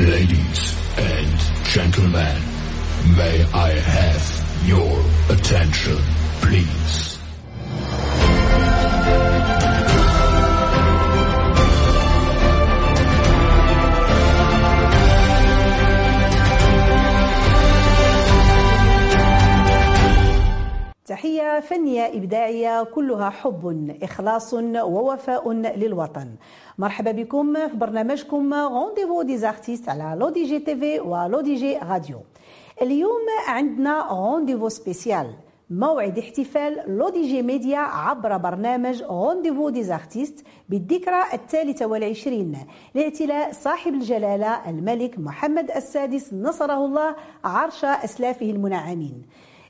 Ladies and gentlemen, may I have your attention, please? تحية فنية إبداعية كلها حب إخلاص ووفاء للوطن مرحبا بكم في برنامجكم Rendez-vous des Artistes على L'ODJ TV و L'ODJ Radio اليوم عندنا Rendez-vous spécial موعد احتفال L'ODJ Média عبر برنامج Rendez-vous des Artistes بالذكرى الثالثة والعشرين لإعتلاء صاحب الجلالة الملك محمد السادس نصره الله عرش أسلافه المنعمين.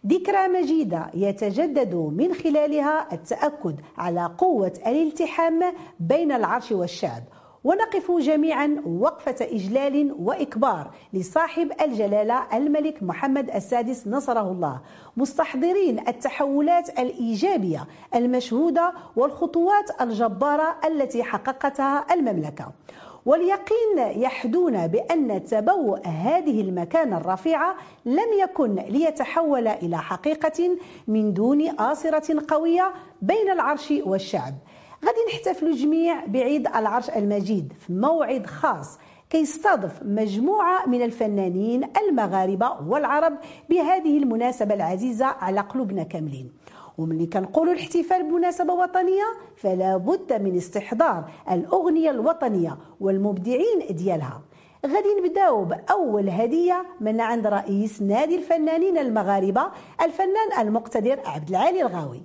ذكرى مجيدة يتجدد من خلالها التأكد على قوة الالتحام بين العرش والشعب. ونقف جميعا وقفة إجلال وإكبار لصاحب الجلالة الملك محمد السادس نصره الله. مستحضرين التحولات الإيجابية المشهودة والخطوات الجبارة التي حققتها المملكة. واليقين يحدون بأن تبوء هذه المكانة الرفيعة لم يكن ليتحول إلى حقيقة من دون آصرة قوية بين العرش والشعب. غادي نحتفل جميع بعيد العرش المجيد في موعد خاص كيستضف مجموعة من الفنانين المغاربة والعرب بهذه المناسبة العزيزة على قلوبنا كاملين. وملي كنقولوا الاحتفال بمناسبة وطنية فلا بد من استحضار الأغنية الوطنية والمبدعين ديالها. غادي نبداو بأول هدية من عند رئيس نادي الفنانين المغاربة الفنان المقتدر عبد العالي الغاوي.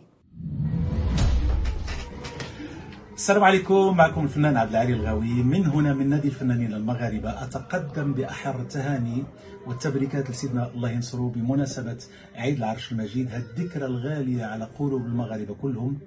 السلام عليكم معكم الفنان عبد العالي الغاوي. من هنا من نادي الفنانين المغاربة أتقدم بأحر التهاني والتبريكات لسيدنا الله ينصره بمناسبة عيد العرش المجيد الذكرى الغالية على قلوب المغاربة كلهم.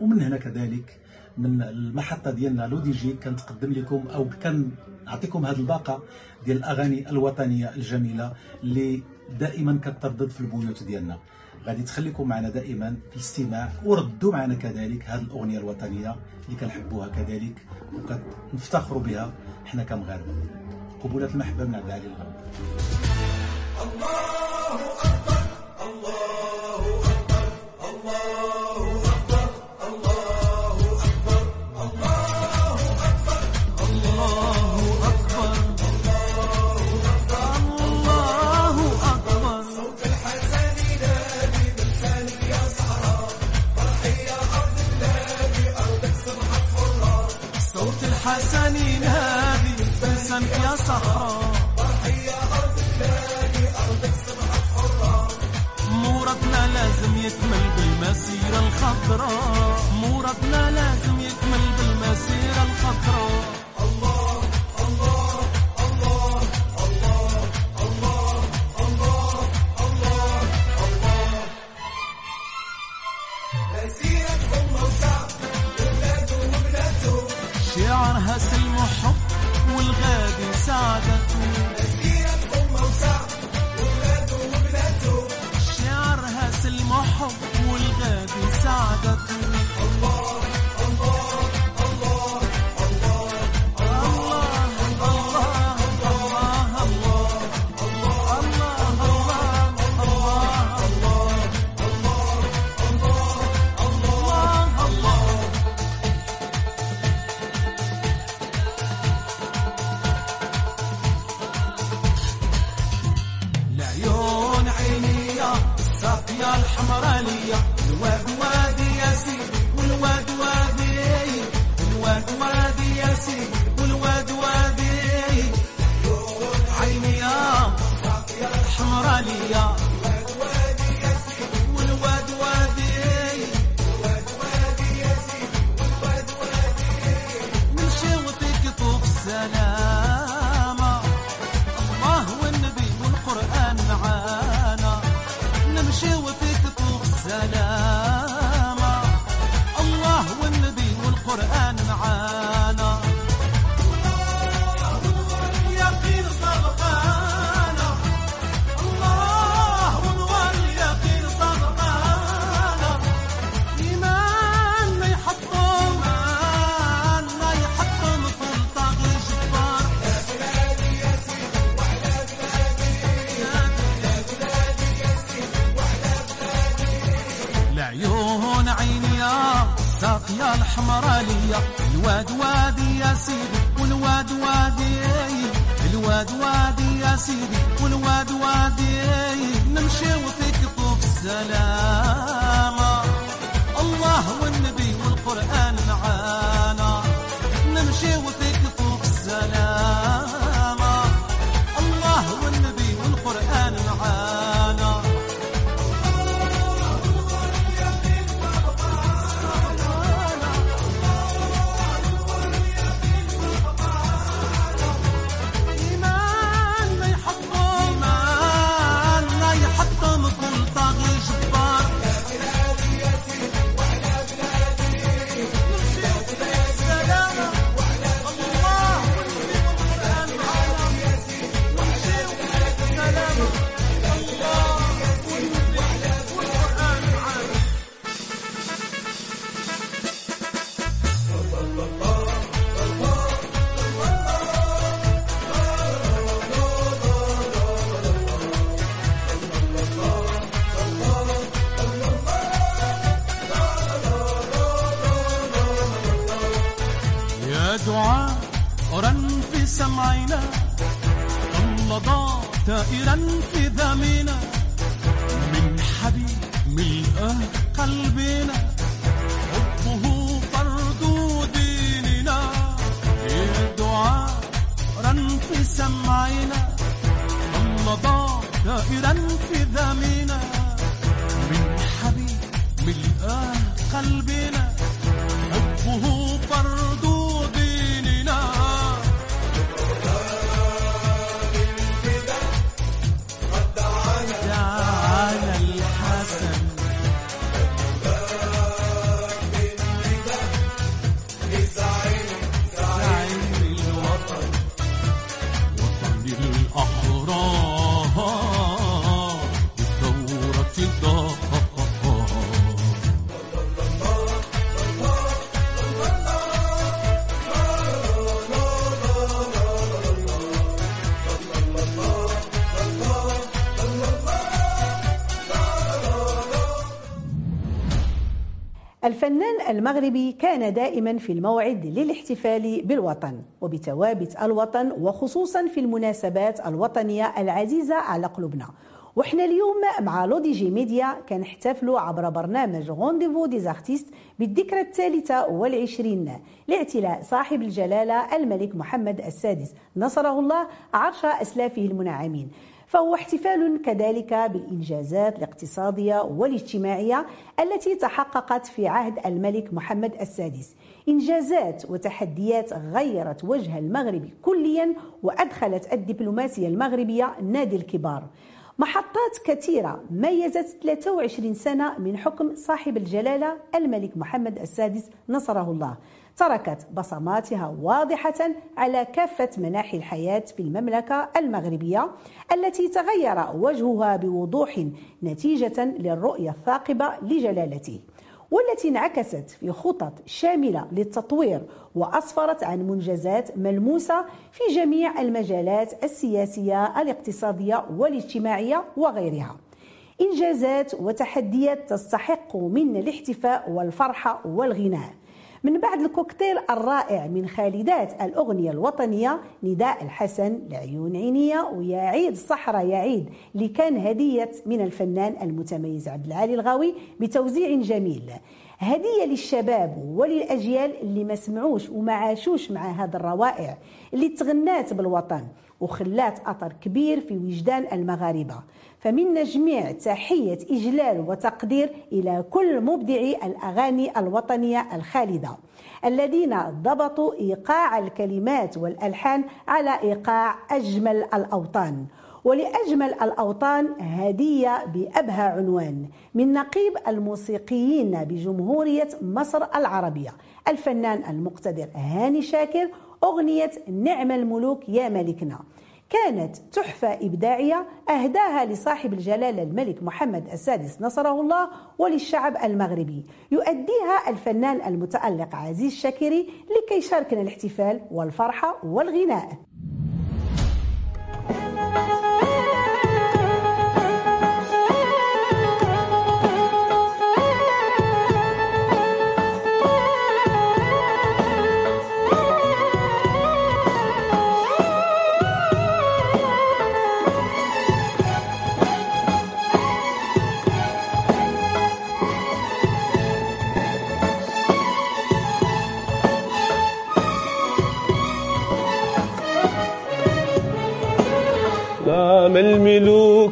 ومن هنا كذلك من المحطة ديالنا لو دي جي كنتقدم لكم أو كان نعطيكم هذه الباقة ديال الأغاني الوطنية الجميلة اللي دائما كتردد في البيوت ديالنا. غادي تخليكم معنا دائما في الاستماع وردوا معنا كذلك هذه الأغنية الوطنية اللي كنحبوها كذلك وكنفتخروا بها حنا كمغاربة. قبولات المحبة من عبد العالي الغرب. الله ثاني يا صحراء فرحي ارض بلادي سمحت حرة لازم يكمل بالمسيرة الخضراء. لازم يكمل بالمسيرة الخضراء. احمر عليا الواد وادي يا سيدي والواد وادي الواد وادي يا سيدي والواد وادي نمشي وتكفوا في السلامة. الله والنبي والقرآن المغربي كان دائما في الموعد للاحتفال بالوطن وبتوابت الوطن وخصوصا في المناسبات الوطنية العزيزة على قلوبنا. وحنا اليوم مع L'ODJ Média كنحتفلوا عبر برنامج Rendez-vous des Artistes بالذكرى الثالثة والعشرين لإعتلاء صاحب الجلالة الملك محمد السادس. نصره الله عرش أسلافه المنعمين. فهو احتفال كذلك بالإنجازات الاقتصادية والاجتماعية التي تحققت في عهد الملك محمد السادس. إنجازات وتحديات غيرت وجه المغرب كليا وأدخلت الدبلوماسية المغربية نادي الكبار. محطات كثيرة ميزت 23 سنة من حكم صاحب الجلالة الملك محمد السادس نصره الله. تركت بصماتها واضحة على كافة مناحي الحياة في المملكة المغربية التي تغير وجهها بوضوح نتيجة للرؤية الثاقبة لجلالته والتي انعكست في خطط شاملة للتطوير وأسفرت عن منجزات ملموسة في جميع المجالات السياسية الاقتصادية والاجتماعية وغيرها. إنجازات وتحديات تستحق منا الاحتفاء والفرحة والغناء. من بعد الكوكتيل الرائع من خالدات الأغنية الوطنية نداء الحسن لعيون عينية ويا عيد الصحراء يا عيد اللي كان هدية من الفنان المتميز عبد العالي الغاوي بتوزيع جميل. هدية للشباب وللأجيال اللي ما سمعوش وما عاشوش مع هذا الروائع اللي تغنات بالوطن. وخلات أثر كبير في وجدان المغاربة. فمنا جميع تحية إجلال وتقدير إلى كل مبدعي الأغاني الوطنية الخالدة الذين ضبطوا إيقاع الكلمات والألحان على إيقاع أجمل الأوطان. ولأجمل الأوطان هدية بأبهى عنوان من نقيب الموسيقيين بجمهورية مصر العربية. الفنان المقتدر هاني شاكر أغنية نعم الملوك يا ملكنا. كانت تحفة إبداعية أهداها لصاحب الجلالة الملك محمد السادس نصره الله وللشعب المغربي. يؤديها الفنان المتألق عزيز شاكري لكي يشاركنا الاحتفال والفرحة والغناء.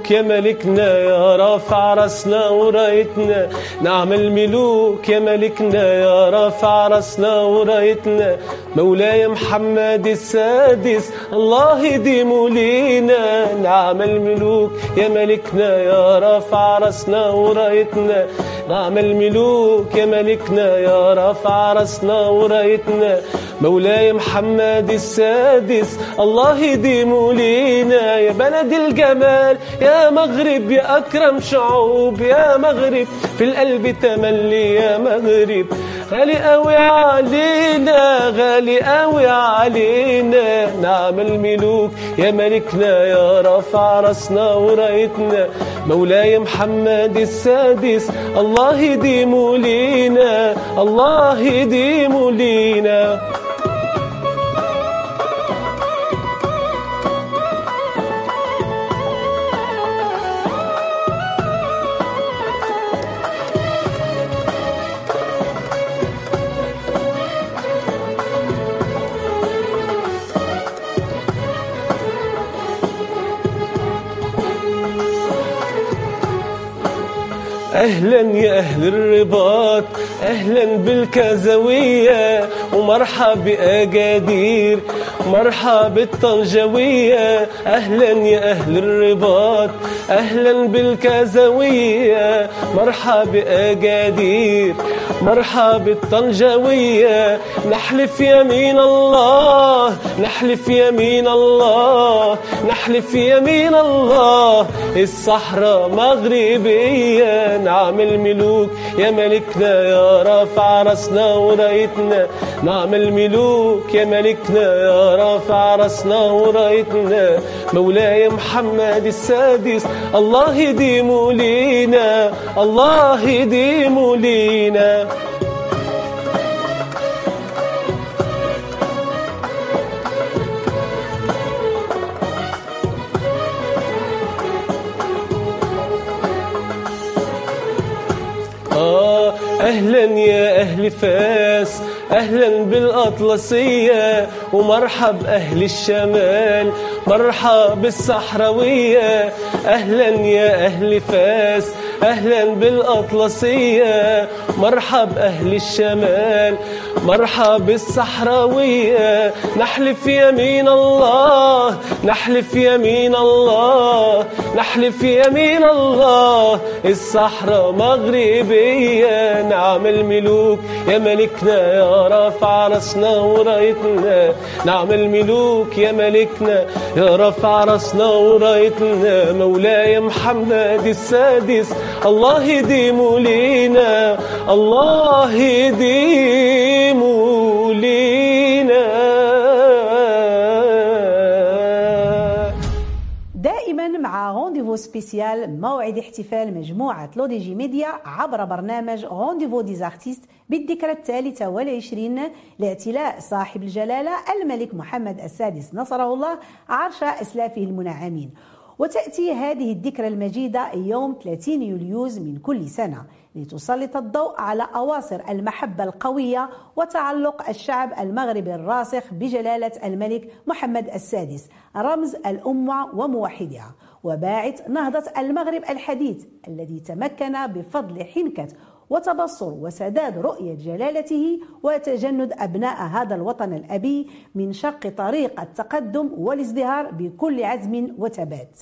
الملوك يا ملكنا يا رافع راسنا ورأيتنا. نعم الملوك يا ملكنا يا رافع راسنا ورأيتنا. مولاي محمد السادس الله يديم لينا نعم الملوك يا ملكنا يا رافع راسنا ورأيتنا. نعم الملوك يا ملكنا يا رافع راسنا ورأيتنا. مولاي محمد السادس الله يديم لينا يا بلد الجمال يا مغرب يا أكرم شعوب يا مغرب في القلب تملي يا مغرب. غالي قوي علينا غالي قوي علينا نعم الملوك يا ملكنا يا رافع رأسنا ورأيتنا. مولاي محمد السادس الله يديم لينا الله يديم لينا. أهلا يا أهل الرباط أهلا بالكازويه ومرحب باجادير مرحب بالطنجوية أهلا يا أهل الرباط أهلا بالكازوية. مرحب باجادير مرحب بالطنجوية. نحلف يمين الله نحلف يمين الله نحلف يمين الله. الصحراء مغربية نعم الملوك يا ملكنا يا رافع رأسنا ورأيتنا. نعم الملوك يا ملكنا يا رافع راسنا ورأيتنا مولاي محمد السادس. الله يديم لينا الله يديم لينا آه أهلا يا أهل فاس. أهلا بالأطلسية ومرحب أهل الشمال مرحب بالصحراوية أهلا يا أهل فاس أهلا بالأطلسية. مرحب أهل الشمال مرحب بالصحراوية نحلف يمين الله نحلف يمين الله نحلف يمين الله. الصحراء مغربية نعم الملوك يا ملكنا يا رافع راسنا ورأيتنا. نعم الملوك يا ملكنا. يا رافع راسنا ورأيتنا. مولاي محمد السادس. الله يديم لينا. الله يديم لينا. دائما مع Rendez-vous spécial موعد احتفال مجموعة L'ODJ Média عبر برنامج Rendez-vous des Artistes بالذكرى الثالثة والعشرين لاعتلاء صاحب الجلالة الملك محمد السادس نصره الله عرش أسلافه المنعمين. وتأتي هذه الذكرى المجيدة يوم 30 يوليوز من كل سنة لتسلط الضوء على أواصر المحبة القوية وتعلق الشعب المغربي الراسخ بجلالة الملك محمد السادس رمز الأمة وموحدها. وباعث نهضة المغرب الحديث الذي تمكن بفضل حنكة وتبصر وسداد رؤية جلالته وتجند أبناء هذا الوطن الأبي من شق طريق التقدم والازدهار بكل عزم وثبات.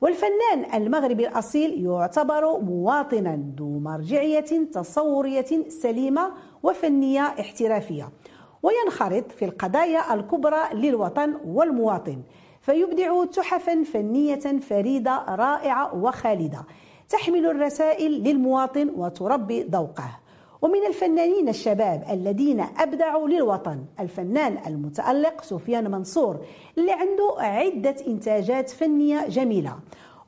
والفنان المغربي الأصيل يعتبر مواطنا ذو مرجعية تصورية سليمة وفنية احترافية وينخرط في القضايا الكبرى للوطن والمواطن فيبدع تحفا فنية فريدة رائعة وخالدة. تحمل الرسائل للمواطن وتربي ذوقه. ومن الفنانين الشباب الذين أبدعوا للوطن الفنان المتألق سفيان منصور اللي عنده عدة إنتاجات فنية جميلة.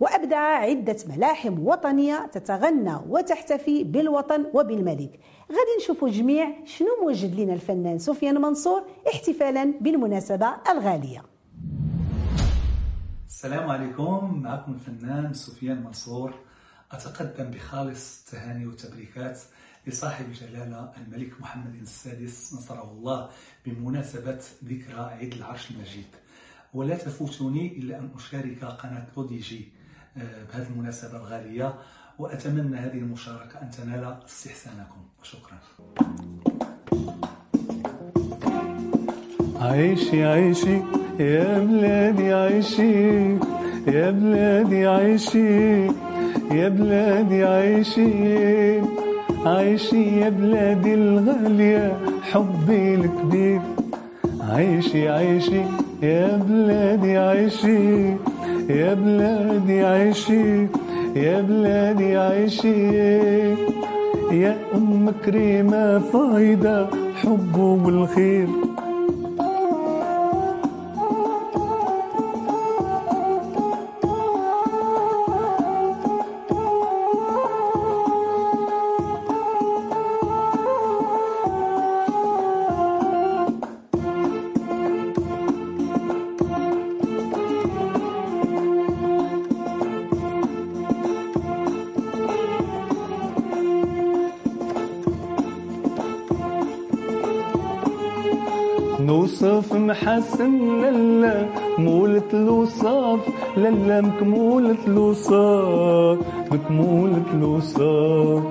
وأبدع عدة ملاحم وطنية تتغنى وتحتفي بالوطن وبالملك. غادي نشوفوا جميع شنو موجد لنا الفنان سفيان منصور احتفالا بالمناسبة الغالية. السلام عليكم. معكم الفنان سفيان منصور. أتقدم بخالص التهاني والتبريكات لصاحب الجلالة الملك محمد السادس نصره الله بمناسبة ذكرى عيد العرش المجيد. ولا تفوتني إلا أن أشارك قناة أودي جي آه، بهذه المناسبة الغالية وأتمنى هذه المشاركة أن تنال استحسانكم. وشكرا. عيشي عيشي يا بلادي عيشي يا بلادي عيشي يا بلادي عيشي عيشي يا بلادي الغالية حبي الكبير. عيشي عيشي يا بلادي عيشي يا بلادي عيشي يا بلادي عيشي يا أم كريمة فايدة حب والخير. مولة الوصاف للا مكمولة الوصاف. مكمولة الوصاف.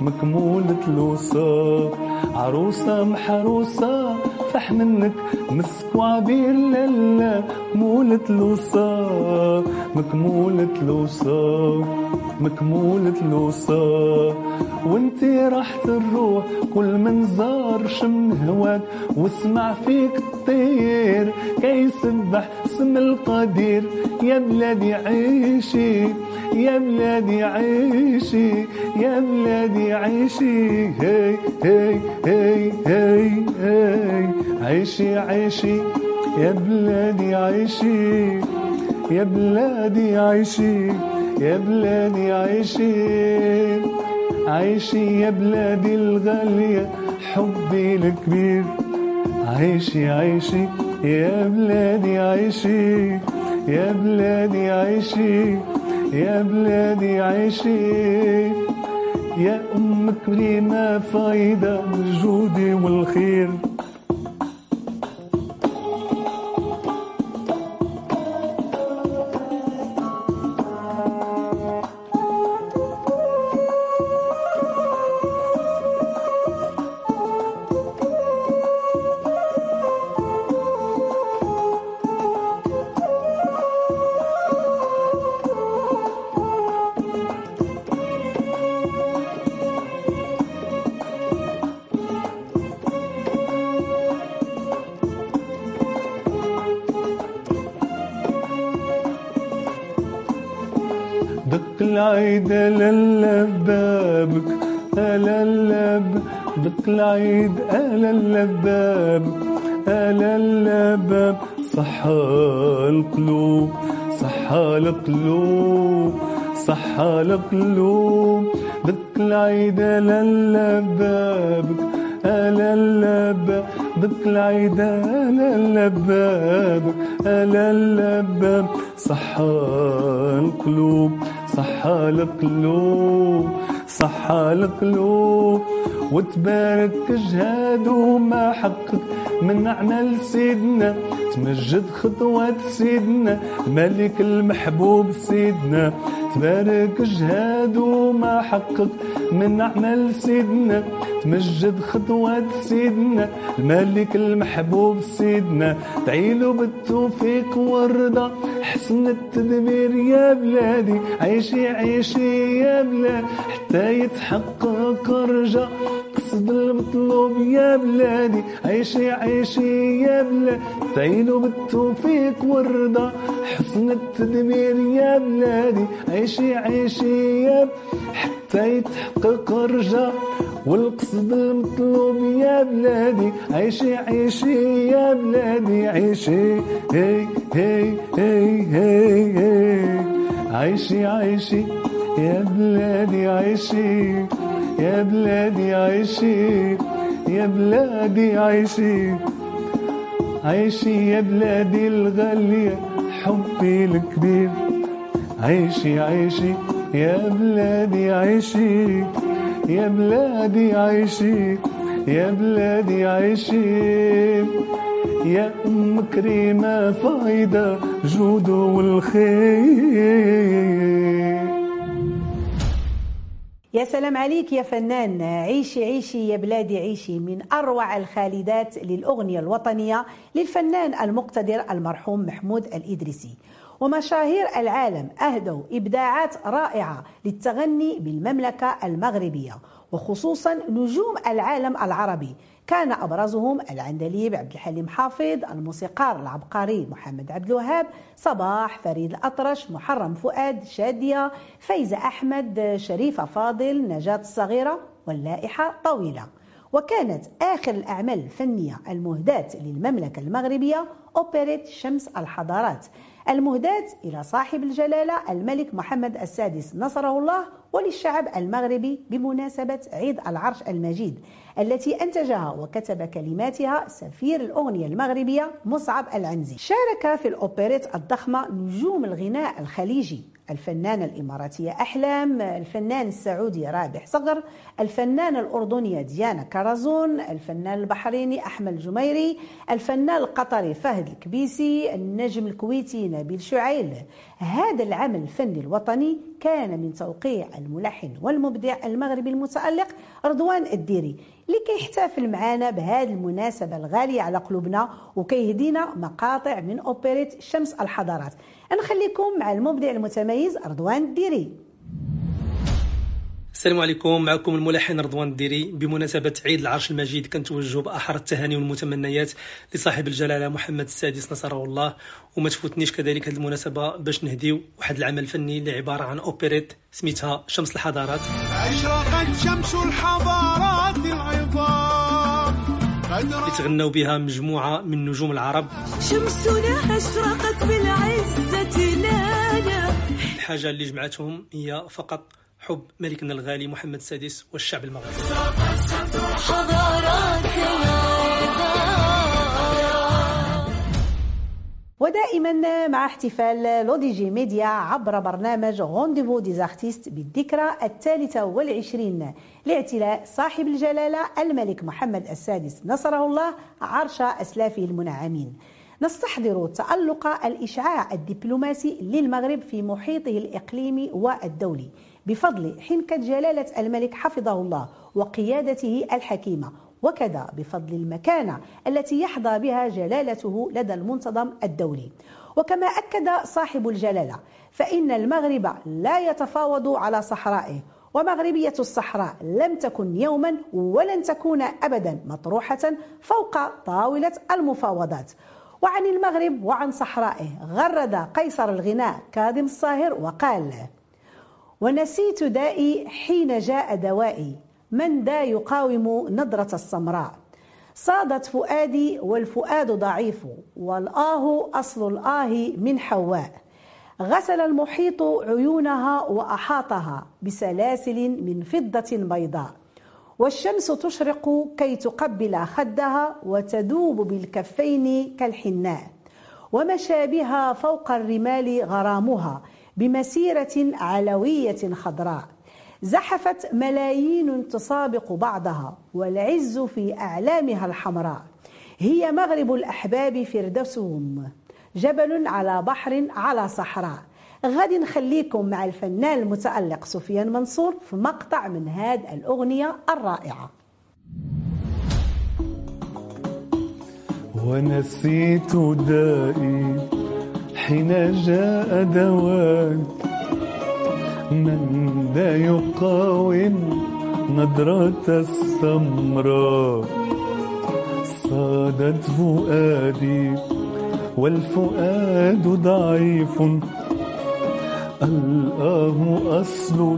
مكمولة الوصاف. عروسة محروسة. فح منك مسك وعبير للا مولة الوصاف مكمولة الوصاف مكمولة الوصاف وانتي راحت الروح كل من زار شم هواك واسمع فيك الطير كي يسبح اسم القدير يا بلادي عيشي. يا بلادي عيشي يا بلادي عيشي هي هي هي هي هي عيشي عيشي يا بلادي عيشي يا بلادي عيشي يا بلادي عيشي. عيشي يا بلادي الغالية حبي الكبير. عيشي عيشي يا بلادي عيشي يا بلادي عيشي. يا بلادي عيشي يا أم كريمة فايدة بالجود والخير. العيد ألا اللباب ألا اللباب. صحى القلوب صحى القلوب صحى القلوب. دق العيد للا بابك ألا اللباب. دق العيد ألا اللباب ألا اللباب. صحى القلوب صحى القلوب. صحى القلوب وتبارك جهاد وما حقق من عمل سيدنا تمجد خطوات سيدنا الملك المحبوب سيدنا. تبارك جهاد وما حقق من عمل سيدنا تمجد خطوات سيدنا الملك المحبوب سيدنا. تعيلوا بالتوفيق والرضا حسن التدبير يا بلادي. عيشي عيشي يا بلاد حتى يتحقق رجا قصد المطلوب يا بلادي. عيشي عيشي يا بلاد. تعينوا بالتوفيق والرضا حسن التدبير يا بلادي. عيشي عيشي يا حتى يتحقق رجا والقصد المطلوب يا بلادي عيشي عيشي يا بلادي عيشي هي هي هي هي, هي. عيشي عيشي يا بلادي عيشي يا بلادي عيشي يا بلادي عيشي. عيشي يا بلادي الغالية حبي الكبير. عيشي عيشي يا بلادي عيشي. يا بلادي عيشي يا بلادي عيشي يا أم كريمة فايدة جود والخير. يا سلام عليك يا فنان. عيشي عيشي يا بلادي عيشي. من أروع الخالدات للأغنية الوطنية للفنان المقتدر المرحوم محمود الإدريسي. ومشاهير العالم أهدوا إبداعات رائعة للتغني بالمملكة المغربية وخصوصا نجوم العالم العربي. كان أبرزهم العندليب عبد الحليم حافظ الموسيقار العبقري محمد عبد الوهاب صباح فريد الأطرش محرم فؤاد شادية فايزة أحمد شريفة فاضل نجاة الصغيرة واللائحة طويلة. وكانت آخر الأعمال الفنية المهداة للمملكة المغربية أوبريت شمس الحضارات. المهداة إلى صاحب الجلالة الملك محمد السادس نصره الله وللشعب المغربي بمناسبة عيد العرش المجيد التي أنتجها وكتب كلماتها سفير الأغنية المغربية مصعب العنزي. شارك في الأوبريت الضخمة نجوم الغناء الخليجي. الفنانة الإماراتية أحلام الفنان السعودي رابح صقر الفنانة الأردنية ديانا كرزون الفنان البحريني أحمد الجميري الفنان القطري فهد الكبيسي النجم الكويتي نبيل شعيل. هذا العمل الفني الوطني كان من توقيع الملحن والمبدع المغربي المتألق رضوان الديري. لكي يحتفل معنا بهذه المناسبة الغالية على قلوبنا وكيهدينا مقاطع من أوبريت شمس الحضارات. نخليكم مع المبدع المتميز رضوان الديري. السلام عليكم. معكم الملحن رضوان الديري. بمناسبة عيد العرش المجيد كنتوجه بأحر التهاني والمتمنيات لصاحب الجلالة محمد السادس نصره الله. وما تفوتنيش كذلك هذه المناسبة باش نهديو واحد العمل فني اللي عبارة عن أوبريت سميتها شمس الحضارات. أشرقت شمس الحضارات العظام اللي تغنوا بها مجموعة من نجوم العرب. شمسنا أشرقت بالعزة لنا. الحاجة اللي جمعتهم هي فقط حب ملكنا الغالي محمد السادس والشعب المغربي. ودائما مع احتفال L'ODJ Média عبر برنامج Rendez-vous des Artistes بالذكرى الثالثة والعشرين لاعتلاء صاحب الجلالة الملك محمد السادس نصره الله عرش أسلافه المنعمين. نستحضر تألق الإشعاع الدبلوماسي للمغرب في محيطه الإقليمي والدولي بفضل حنكة جلالة الملك حفظه الله وقيادته الحكيمة وكذا بفضل المكانة التي يحظى بها جلالته لدى المنتظم الدولي. وكما أكد صاحب الجلالة فإن المغرب لا يتفاوض على صحرائه ومغربية الصحراء لم تكن يوما ولن تكون أبدا مطروحة فوق طاولة المفاوضات. وعن المغرب وعن صحرائه غرد قيصر الغناء كاظم الصاهر وقال ونسيت دائي حين جاء دوائي من دا يقاوم نظرة السمراء. صادت فؤادي والفؤاد ضعيف والآه أصل الآه من حواء. غسل المحيط عيونها وأحاطها بسلاسل من فضة بيضاء. والشمس تشرق كي تقبل خدها وتذوب بالكفين كالحناء. ومشى بها فوق الرمال غرامها بمسيرة علوية خضراء. زحفت ملايين تسابق بعضها والعز في أعلامها الحمراء. هي مغرب الأحباب فردوسهم جبل على بحر على صحراء. غادي نخليكم مع الفنان المتألق سفيان منصور في مقطع من هذه الأغنية الرائعة. ونسيت دائي حين جاء دواك من ذا يقاوم نظرة السمراء صادت فؤادي والفؤاد ضعيف. الآه أصل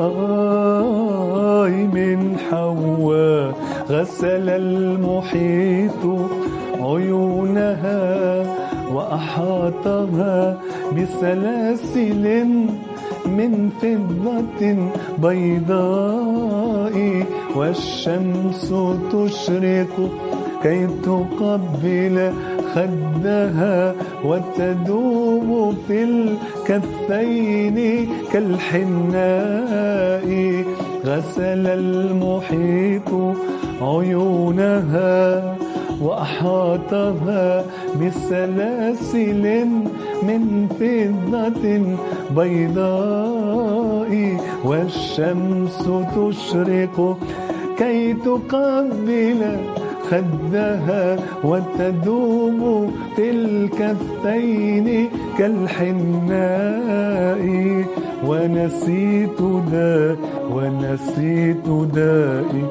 الآي من حواء غسل المحيط عيونها وأحاطها بسلاسل من فضة بيضاء والشمس تشرق كي تقبل خدها وتدوب في الكفين كالحناء. غسل المحيط عيونها وأحاطها بسلاسل من فضة بيضاء والشمس تشرق كي تقبل خدها وتدوم في الكفين كالحناء. ونسيت دا ونسيت دائي.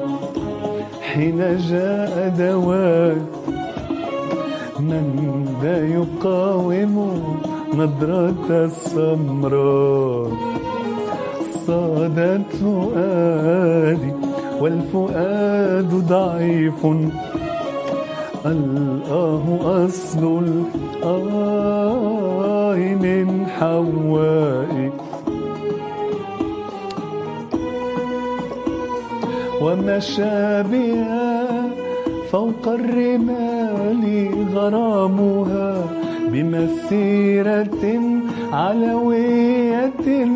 حين جاء دواء من ذا يقاوم نظرة السمراء صادت فؤادي والفؤاد ضعيف. الآه أصل الآه من حواء ومشى بها فوق الرمال غرامها بمسيرة علوية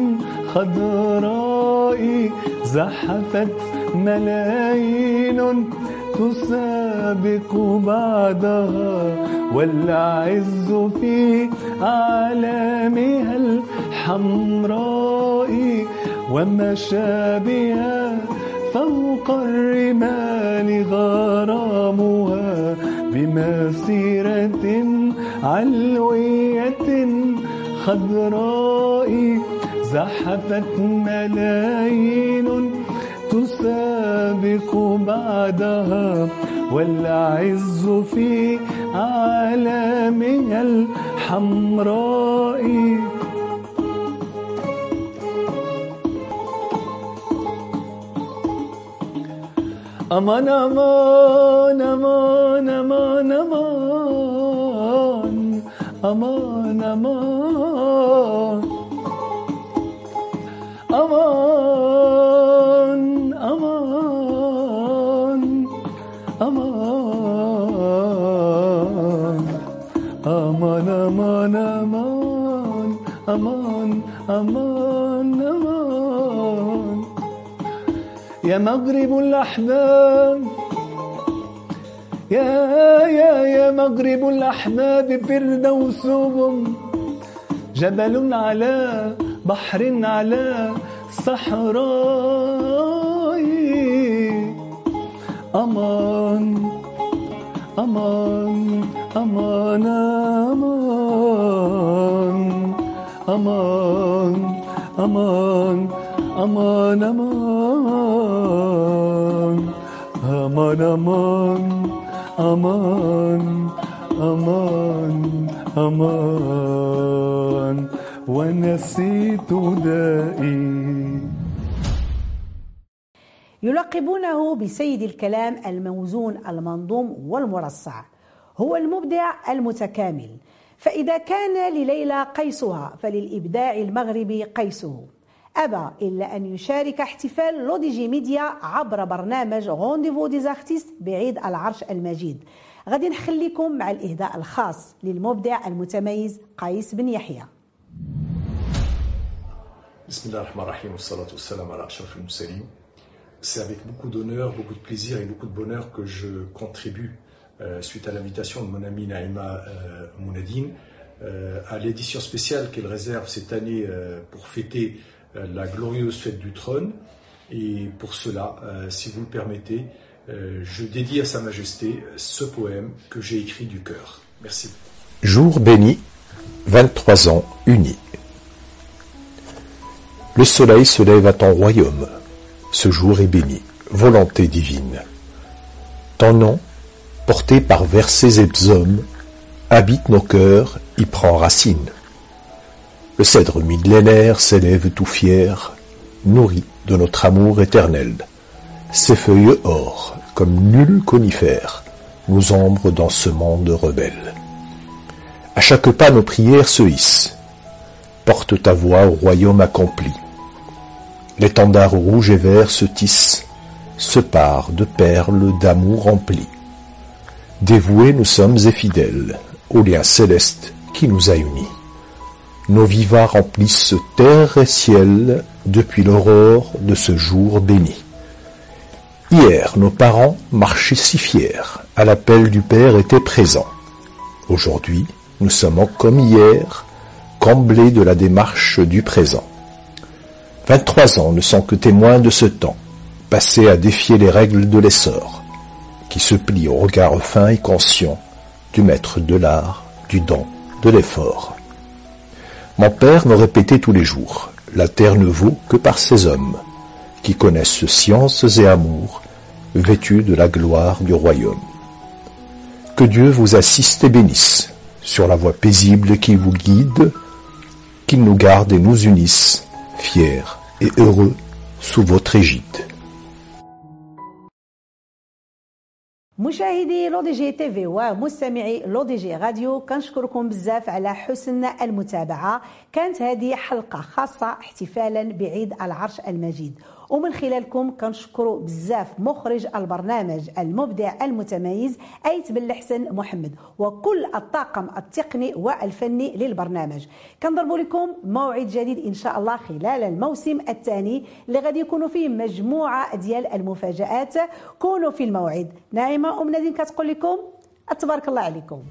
خضراء زحفت ملايين تسابق بعدها والعز في أعلامها الحمراء ومشى بها فوق الرمال غرامها بمسيرة علوية خضراء زحفت ملايين تسابق بعدها والعز في أعلامها الحمراء أمان أمان أمان أمان أمان أمان أمان أمان أمان أمان أمان أمان أمان أمان أمان يا مغرب الأحباب. يا يا يا مغرب الأحباب فردوسهم جبل على بحر على صحراء. أمان أمان أمان أمان أمان أمان. أمان أمان أمان أمان أمان أمان ونسيت دائي يلقبونه بسيد الكلام الموزون المنظوم والمرصع. هو المبدع المتكامل. فإذا كان لليلى قيسها فللإبداع المغربي قيسه. أبى إلا أن يشارك احتفال L'ODJ Média عبر برنامج Rendez-vous des Artistes بعيد العرش المجيد غادي نخليكم مع الإهداء الخاص للمبدع المتميز قيس بن يحيى بسم الله الرحمن الرحيم والصلاة والسلام على أشرف المرسلين C'est avec beaucoup d'honneur, beaucoup de plaisir et beaucoup de bonheur que je contribue, euh, suite à l'invitation de mon ami Naïma euh, Mounadine, euh, à l'édition spéciale qu'elle réserve cette année euh, pour fêter euh, la glorieuse fête du trône. Et pour cela, euh, si vous le permettez, euh, je dédie à Sa Majesté ce poème que j'ai écrit du cœur. Merci. Jour béni, 23 ans unis. Le soleil se lève à ton royaume. Ce jour est béni, volonté divine. Ton nom, porté par versets et psaumes, habite nos cœurs, y prend racine. Le cèdre millénaire s'élève tout fier, nourri de notre amour éternel. Ses feuilles or, comme nul conifère, nous ombrent dans ce monde rebelle. À chaque pas nos prières se hissent. Porte ta voix au royaume accompli. L'étendard rouge et vert se tisse, se pare de perles d'amour rempli. Dévoués nous sommes et fidèles au lien céleste qui nous a unis. Nos vivats remplissent terre et ciel depuis l'aurore de ce jour béni. Hier, nos parents marchaient si fiers, à l'appel du Père étaient présents. Aujourd'hui, nous sommes comme hier, comblés de la démarche du présent. 23 ans ne sont que témoins de ce temps, passé à défier les règles de l'essor, qui se plie au regard fin et conscient du maître de l'art, du don, de l'effort. Mon père me répétait tous les jours, la terre ne vaut que par ses hommes, qui connaissent sciences et amour, vêtus de la gloire du royaume. Que Dieu vous assiste et bénisse sur la voie paisible qui vous guide, qu'il nous garde et nous unisse, fiers et heureux sous votre égide. مشاهدي L'ODJ TV ومستمعي L'ODJ Radio كنشكركم بزاف على حسن المتابعة. كانت هذه حلقة خاصة احتفالا بعيد العرش المجيد. ومن خلالكم كنشكروا بزاف مخرج البرنامج المبدع المتميز أيت بن الحسن محمد وكل الطاقم التقني والفني للبرنامج. كنضربوا لكم موعد جديد إن شاء الله خلال الموسم الثاني اللي غادي يكونوا فيه مجموعة ديال المفاجآت. كونوا في الموعد. ناعمة أم نادين كتقول لكم تبارك الله عليكم.